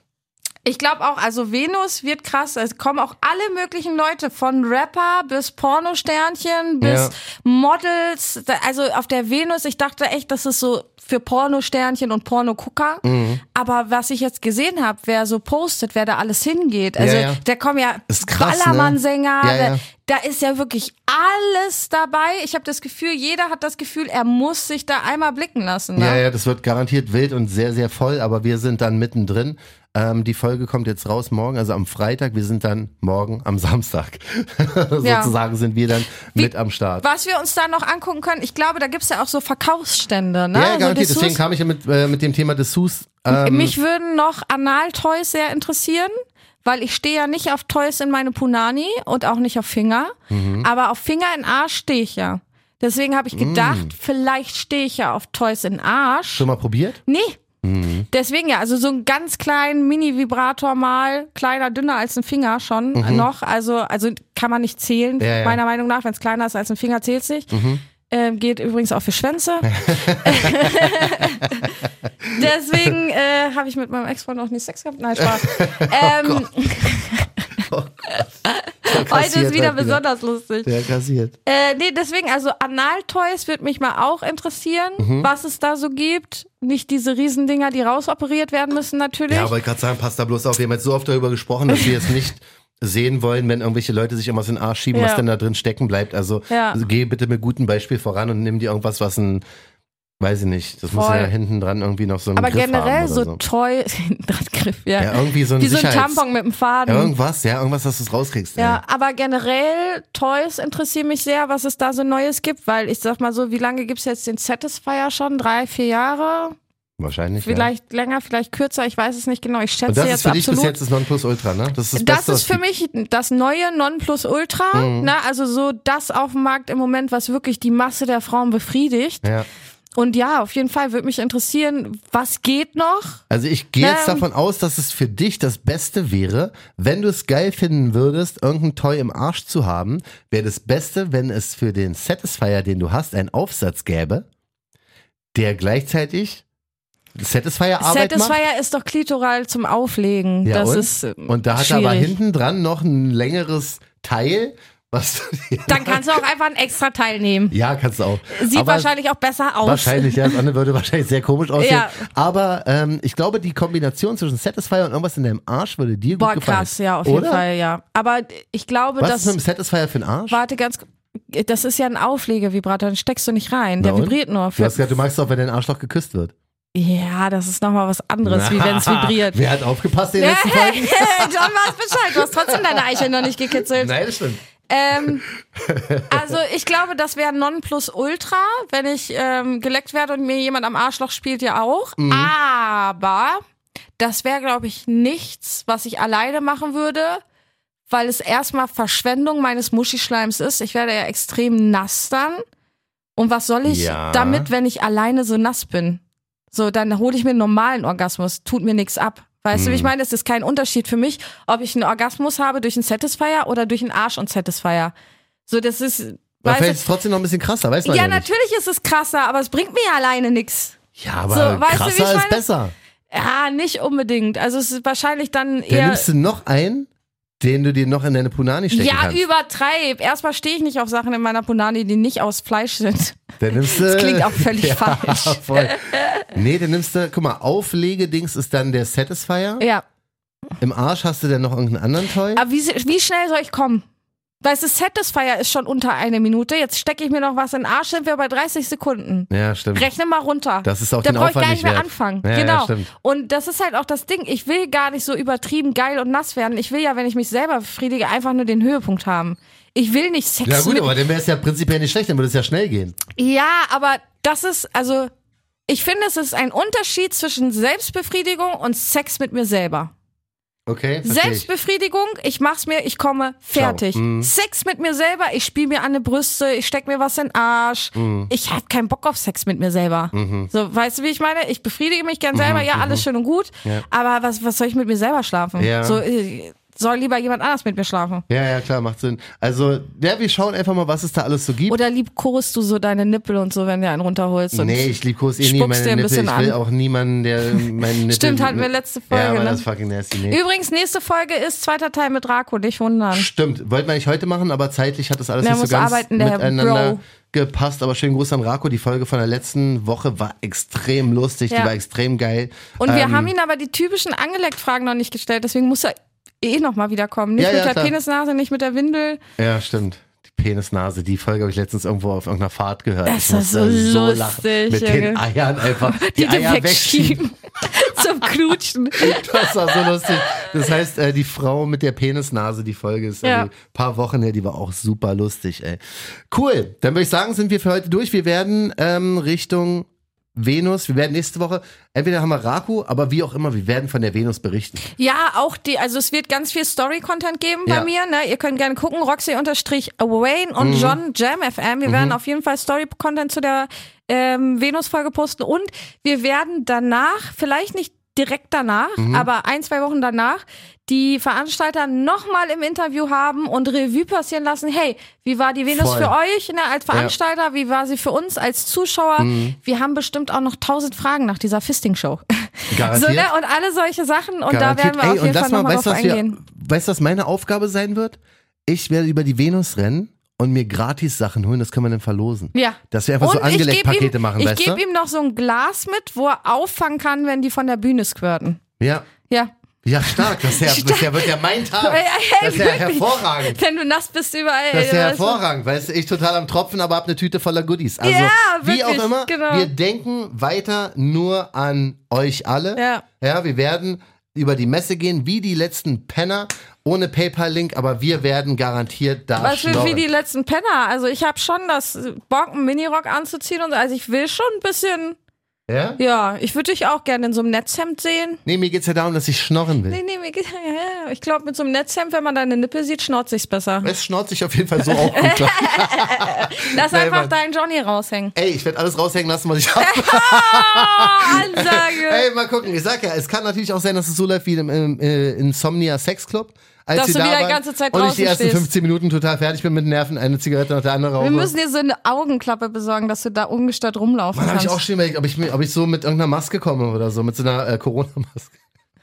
Ich glaube auch, also Venus wird krass. Es kommen auch alle möglichen Leute, von Rapper bis Pornosternchen bis Ja. Models. Also auf der Venus, ich dachte echt, das ist so für Pornosternchen und Pornogucker. Mhm. Aber was ich jetzt gesehen habe, wer so postet, wer da alles hingeht. Also Ja, ja. da kommen ja ne? Ballermann-Sänger. Da, da ist ja wirklich alles dabei. Ich habe das Gefühl, jeder hat das Gefühl, er muss sich da einmal blicken lassen. Ne? Ja, ja, das wird garantiert wild und sehr, sehr voll, aber wir sind dann mittendrin. Ähm, die Folge kommt jetzt raus morgen, also am Freitag. Wir sind dann morgen am Samstag. Ja. Sozusagen sind wir dann mit am Start. Was wir uns da noch angucken können, ich glaube, da gibt's ja auch so Verkaufsstände. Ne? Ja, so garantiert. Deswegen kam ich ja mit, äh, mit dem Thema Dessous. Ähm, Mich würden noch Analtoys sehr interessieren, weil ich stehe ja nicht auf Toys in meine Punani und auch nicht auf Finger. Mhm. Aber auf Finger in Arsch stehe ich ja. Deswegen habe ich gedacht, Mm. vielleicht stehe ich ja auf Toys in Arsch. schon mal probiert? Nee. Mhm. Deswegen ja, also so einen ganz kleinen Mini-Vibrator mal, kleiner, dünner als ein Finger schon noch. Also, also kann man nicht zählen, Mhm. Ja, ja. meiner Meinung nach. Wenn es kleiner ist als ein Finger, zählt nicht. Mhm. Ähm, geht übrigens auch für Schwänze. Deswegen äh, habe ich mit meinem Ex-Freund noch nie Sex gehabt. Nein, Spaß. ähm, heute Kassiert ist wieder besonders lustig. Ja, kassiert. Äh, nee, deswegen, also Analtoys würde mich mal auch interessieren, Mhm. was es da so gibt. Nicht diese Riesendinger, die rausoperiert werden müssen, natürlich. Ja, wollte gerade sagen, passt da bloß auf. Wir haben jetzt so oft darüber gesprochen, dass wir jetzt nicht sehen wollen, wenn irgendwelche Leute sich immer aus den Arsch schieben, Ja. was denn da drin stecken bleibt. Also, Ja. also geh bitte mit gutem Beispiel voran und nimm dir irgendwas, was ein, weiß ich nicht, das muss Voll. ja hinten dran irgendwie noch so einen Aber Griff generell haben so, so. Toy, Griff, ja. Ja, irgendwie so ein Wie so ein Tampon mit dem Faden. Ja, irgendwas, ja, irgendwas, dass du es rauskriegst. Ja, ey. aber generell Toys interessieren mich sehr, was es da so Neues gibt, weil ich sag mal so, wie lange gibt's jetzt den Satisfier schon? Drei, vier Jahre? Wahrscheinlich. Vielleicht länger, vielleicht kürzer, ich weiß es nicht genau. Ich ja. schätze Und das ist jetzt für dich bis absolut. jetzt das Nonplusultra, ne? Das ist das, Das Beste, ist für mich das neue Nonplusultra, Mhm. ne? also so das auf dem Markt im Moment, was wirklich die Masse der Frauen befriedigt. Ja. Und ja, auf jeden Fall würde mich interessieren, was geht noch? Also ich gehe jetzt Ähm. davon aus, dass es für dich das Beste wäre, wenn du es geil finden würdest, irgendein Toy im Arsch zu haben, wäre das Beste, wenn es für den Satisfier, den du hast, einen Aufsatz gäbe, der gleichzeitig Satisfier-Arbeit macht. Satisfier ist doch klitoral zum Auflegen. Ja, das und? ist ähm, Und da hat er aber schwierig. hinten dran noch ein längeres Teil, was du dir Dann kannst du auch einfach ein extra Teil nehmen. Ja, kannst du auch. Sieht Aber wahrscheinlich auch besser aus. Wahrscheinlich, ja. Das andere würde wahrscheinlich sehr komisch aussehen. Ja. Aber ähm, ich glaube, die Kombination zwischen Satisfier und irgendwas in deinem Arsch würde dir gut Boah, gefallen. krass, ja, auf Oder? jeden Fall, ja. Aber ich glaube, Was dass. ist mit dem Satisfier für einen Arsch? Warte ganz. das ist ja ein Auflegevibrator, den steckst du nicht rein. Der vibriert nur. Du Für, hast gesagt, du magst auch, wenn dein Arschloch geküsst wird. ja, das ist nochmal was anderes, wie wenn es vibriert. Wer hat aufgepasst in den letzten Folgen? John weiß Bescheid, du hast trotzdem deine Eichel noch nicht gekitzelt. Nein, das stimmt. Ähm, also ich glaube, das wäre Nonplusultra, wenn ich ähm, geleckt werde und mir jemand am Arschloch spielt, ja auch. Mhm. Aber das wäre, glaube ich, nichts, was ich alleine machen würde, weil es erstmal Verschwendung meines Muschischleims ist. Ich werde ja extrem nass dann. Und was soll ich Ja. damit, wenn ich alleine so nass bin? So, dann hole ich mir einen normalen Orgasmus, tut mir nichts ab. Weißt du, wie ich Mhm. meine? Es ist kein Unterschied für mich, ob ich einen Orgasmus habe durch einen Satisfier oder durch einen Arsch und Satisfier. So, das ist, Aber weißt vielleicht ist es trotzdem noch ein bisschen krasser, weiß du, ja, ja, natürlich ist es krasser, aber es bringt mir ja alleine nichts. Ja, aber So, weißt du, wie ich krasser ist besser. Ja, nicht unbedingt. Also es ist wahrscheinlich dann Dann eher. nimmst du noch einen, den du dir noch in deine Punani stecken Ja, kannst. übertreib. Erstmal stehe ich nicht auf Sachen in meiner Punani, die nicht aus Fleisch sind. Dann nimmst du, Das klingt auch völlig ja, falsch. Voll. Nee, dann nimmst du, guck mal, Auflegedings ist dann der Satisfier. Ja. Im Arsch hast du dann noch irgendeinen anderen Toy. Aber wie, wie schnell soll ich kommen? Weißt du, Satisfier ist schon unter eine Minute. Jetzt stecke ich mir noch was in den Arsch, sind wir bei 30 Sekunden. Ja, stimmt. Rechne mal runter. Das ist auch da den brauche ich Aufwand gar nicht mehr wert. anfangen. Ja, ja, genau. stimmt. und das ist halt auch das Ding. Ich will gar nicht so übertrieben geil und nass werden. Ich will ja, wenn ich mich selber befriedige, einfach nur den Höhepunkt haben. Ich will nicht Sex Ja gut, mit aber dann wäre es ja prinzipiell nicht schlecht, dann würde es ja schnell gehen. Ja, aber das ist, also, ich finde, es ist ein Unterschied zwischen Selbstbefriedigung und Sex mit mir selber. Okay, ich. Selbstbefriedigung, ich mach's mir, ich komme fertig. Mhm. Sex mit mir selber, ich spiele mir an die Brüste, ich steck mir was in den Arsch. Mhm. Ich hab keinen Bock auf Sex mit mir selber. So, weißt du, wie ich meine? Ich befriedige mich gern selber, ja, alles schön und gut. Mhm. Ja. Aber was, was soll ich mit mir selber schlafen? Ja. So, äh, soll lieber jemand anders mit mir schlafen. Ja, ja, klar, macht Sinn. Also, ja, wir schauen einfach mal, was es da alles so gibt. Oder liebkost du so deine Nippel und so, wenn du einen runterholst? Und nee, ich liebkos eh nie meine dir ein Nippel. Ich will an. auch niemanden, der meinen Nippel... Stimmt, hatten wir letzte Folge, Ja, aber ne? das fucking nasty. Nee. Übrigens, nächste Folge ist zweiter Teil mit Draco, nicht wundern. Stimmt, wollten wir eigentlich heute machen, aber zeitlich hat das alles Der nicht so ganz arbeiten, der miteinander Bro. gepasst. Aber schönen Gruß an Rako. Die Folge von der letzten Woche war extrem lustig, Ja. die war extrem geil. Und wir Ähm, haben ihn aber die typischen Angeleckt-Fragen noch nicht gestellt, deswegen muss er eh nochmal wiederkommen. Nicht Ja, mit ja, der klar. Penisnase, nicht mit der Windel. Ja, stimmt. Die Penisnase, die Folge habe ich letztens irgendwo auf irgendeiner Fahrt gehört. Das Ich ist so lustig, Mit Junge. den Eiern einfach. Die, Die, Eier wegschieben. Zum Knutschen. Das war so lustig. Das heißt, äh, die Frau mit der Penisnase, die Folge ist Ja. ein paar Wochen her, die war auch super lustig, ey. Cool. Dann würde ich sagen, sind wir für heute durch. Wir werden ähm, Richtung Venus, wir werden nächste Woche, entweder haben wir Raku, aber wie auch immer, wir werden von der Venus berichten. Ja, auch die, also es wird ganz viel Story-Content geben bei Ja. mir. Ne? Ihr könnt gerne gucken, Roxy-Wayne und Mhm. John Jam FM. Wir werden auf jeden Fall Story-Content zu der ähm, Venus-Folge posten und wir werden danach, vielleicht nicht direkt danach, Mhm. aber ein, zwei Wochen danach, die Veranstalter nochmal im Interview haben und Revue passieren lassen. Hey, wie war die Venus Voll. für euch ne, als Veranstalter? Wie war sie für uns als Zuschauer? Mhm. Wir haben bestimmt auch noch tausend Fragen nach dieser Fisting-Show. Garantiert. So, ne? Und alle solche Sachen. Und da Garantiert. werden wir auf Ey, und jeden Fall nochmal drauf was wir, eingehen. weißt du, was meine Aufgabe sein wird? Ich werde über die Venus rennen und mir gratis Sachen holen, das können wir dann verlosen. Ja. Dass wir einfach so Und ich angelegt Pakete ihm, machen, Ich weißt du? gebe ihm noch so ein Glas mit, wo er auffangen kann, wenn die von der Bühne squirten. Ja. Ja. Ja, stark. Das, ist ja, das ist ja, wird ja mein Tag. Das ist ja wirklich. hervorragend. Wenn du nass bist überall. Das ist ja weißt du. hervorragend, weil ich total am Tropfen, aber hab eine Tüte voller Goodies. Also, Ja, wie auch wirklich, immer, genau. wir denken weiter nur an euch alle. Ja. Ja, wir werden über die Messe gehen, wie die letzten Penner, ohne PayPal-Link, aber wir werden garantiert da Was für wie die letzten Penner. Also ich habe schon das Bock, einen Minirock anzuziehen und so. Also ich will schon ein bisschen. Ja? Ja, ich würde dich auch gerne in so einem Netzhemd sehen. Nee, mir geht's ja darum, dass ich schnorren will. Nee, nee, mir geht, ja, ich glaube, mit so einem Netzhemd, wenn man deine Nippel sieht, schnort sich's besser. Es schnort sich auf jeden Fall so auch gut. Lass Nee, einfach Mann. deinen Johnny raushängen. Ey, ich werde alles raushängen lassen, was ich habe. Ah, Ansage. Ey, mal gucken. Ich sag ja, es kann natürlich auch sein, dass es so läuft wie im, im äh, Insomnia Sex Club. Als Dass wir du da wieder die waren ganze Zeit Und ich draußen die ersten stehst. 15 Minuten total fertig bin mit Nerven, eine Zigarette nach der anderen rauche. Wir müssen dir so eine Augenklappe besorgen, dass du da ungestört rumlaufen Mann, hab kannst. ich auch schon überlegt, ob ich, mir- ob ich so mit irgendeiner Maske komme oder so, mit so einer äh, Corona-Maske.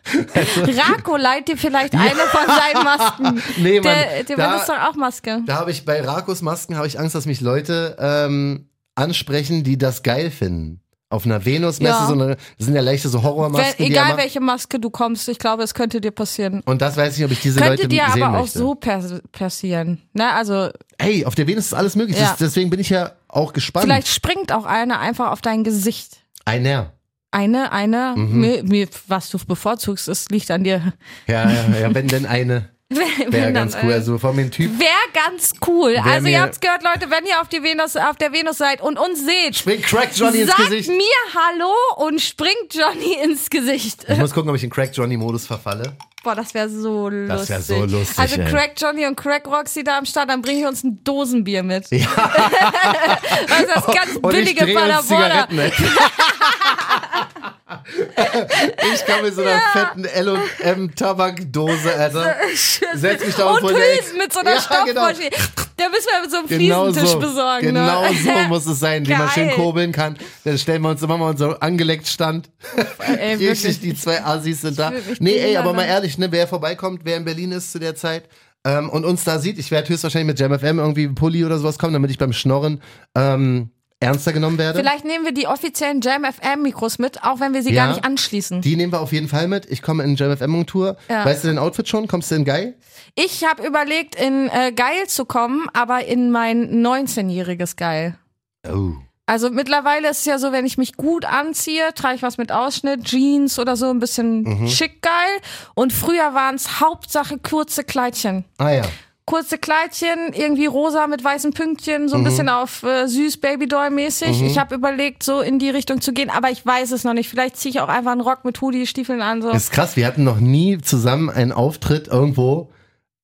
Rako leiht dir vielleicht eine von seinen Masken. Nee, Mann, Der, der da- benutzt doch auch Maske. Da habe ich bei Rakos Masken habe ich Angst, dass mich Leute ähm, ansprechen, die das geil finden. Auf einer Venus-Messe, Ja. so eine, das sind ja leichte so Horrormasken. Wenn, egal welche Maske du kommst, ich glaube, es könnte dir passieren. Und das weiß ich nicht, ob ich diese Könnte Leute dir sehen aber auch so pers passieren. Ne? Also Ey, auf der Venus ist alles möglich. Ja. Das, deswegen bin ich ja auch gespannt. vielleicht springt auch eine einfach auf dein Gesicht. Einer. Eine, eine, Mhm. mir, mir, was du bevorzugst, es liegt an dir. Ja, ja, ja, wenn denn eine. Wäre ganz dann, cool. äh, Also mir ein Typ. Wäre ganz cool. Wär also ihr habt's gehört, Leute, wenn ihr auf, die Venus, auf der Venus seid und uns seht, Springt Crack Johnny ins sagt Gesicht. mir Hallo und springt Johnny ins Gesicht. Ich muss gucken, ob ich in Crack Johnny Modus verfalle. Boah, das wäre so lustig. Das wär so lustig, Also ey. Crack Johnny und Crack Roxy da am Start, dann bringe ich uns ein Dosenbier mit. Ja. also das ganz Und billige Paderborner. Ich komme mit so einer fetten L&M Tabakdose, Alter. Setz mich da Und Hülsen mit so einer Ja, Stoffmaschine. Da müssen wir mit so einem Genau Fliesentisch so. besorgen. Genau ne? so muss es sein, die man schön Geil. kurbeln kann. Dann stellen wir uns immer mal unser angeleckt Stand. Ey, Richtig, wirklich. die zwei Assis sind da. Nee, ey, aber mal ehrlich, ne, wer vorbeikommt, wer in Berlin ist zu der Zeit ähm, und uns da sieht, ich werde höchstwahrscheinlich mit JamFM irgendwie Pulli oder sowas kommen, damit ich beim Schnorren ähm, ernster genommen werde. Vielleicht nehmen wir die offiziellen Jam FM Mikros mit, auch wenn wir sie Ja. gar nicht anschließen. Die nehmen wir auf jeden Fall mit. Ich komme in JamFM-Tour. Ja. Weißt du dein Outfit schon? Kommst du in Geil? Ich habe überlegt, in äh, Geil zu kommen, aber in mein 19-jähriges Geil. Oh. Also mittlerweile ist es ja so, wenn ich mich gut anziehe, trage ich was mit Ausschnitt, Jeans oder so, ein bisschen Mhm. schick geil. Und früher waren es Hauptsache kurze Kleidchen. Ah ja. Kurze Kleidchen, irgendwie rosa mit weißen Pünktchen, so ein bisschen auf äh, süß Babydoll mäßig. Ich habe überlegt, so in die Richtung zu gehen, aber ich weiß es noch nicht. Vielleicht ziehe ich auch einfach einen Rock mit Hoodie, Stiefeln an. So. Ist krass, wir hatten noch nie zusammen einen Auftritt irgendwo,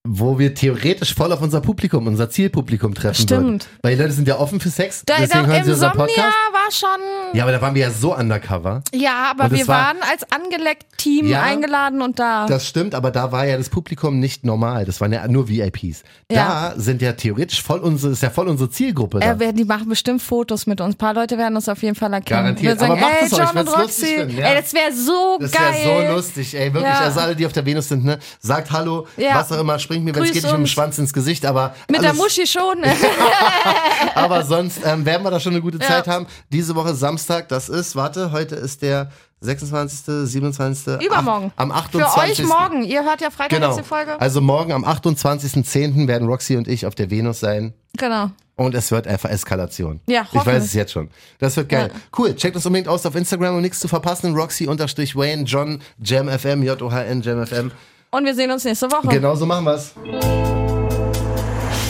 wo wir theoretisch voll auf unser Publikum, unser Zielpublikum treffen Stimmt. würden. Weil die Leute sind ja offen für Sex, Da, deswegen hören sie unseren Podcast. war schon. Ja, aber da waren wir ja so undercover. Ja, aber Und wir war- waren als angeleckt Team Ja, eingeladen und da. Das stimmt, aber da war ja das Publikum nicht normal. Das waren ja nur VIPs. Ja. Da sind ja theoretisch voll unsere, ist ja voll unsere Zielgruppe. Da. äh, die machen bestimmt Fotos mit uns. Ein paar Leute werden uns auf jeden Fall erkennen. Garantiert. Wir sagen, Aber macht ey, es euch, John und Roxy. ja. Ey, das wäre so Das geil. wäre so lustig, ey, wirklich. Also alle, die auf der Venus sind, ne, sagt Hallo, was auch immer, springt mir, wenn es geht, nicht mit dem. Schwanz ins Gesicht, aber Mit der Muschi schon. aber sonst ähm, werden wir da schon eine gute Ja. Zeit haben. Diese Woche Samstag, das ist, warte, heute ist der 26., 27. Übermorgen. Ach, am Für 28. euch morgen. Ihr hört ja Freitag Genau. die Folge. Also morgen am 28.10. werden Roxy und ich auf der Venus sein. Genau. Und es wird einfach Eskalation. Ja, Ich weiß es jetzt schon. Das wird geil. Cool. Checkt uns unbedingt aus auf Instagram, um nichts zu verpassen. Roxy-Wayne, John, JamFM, J-O-H-N, JamFM. Und wir sehen uns nächste Woche. Genau so machen wir's.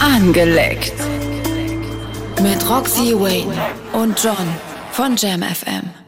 Angeleckt. Mit Roxy Wayne und John von Jam FM.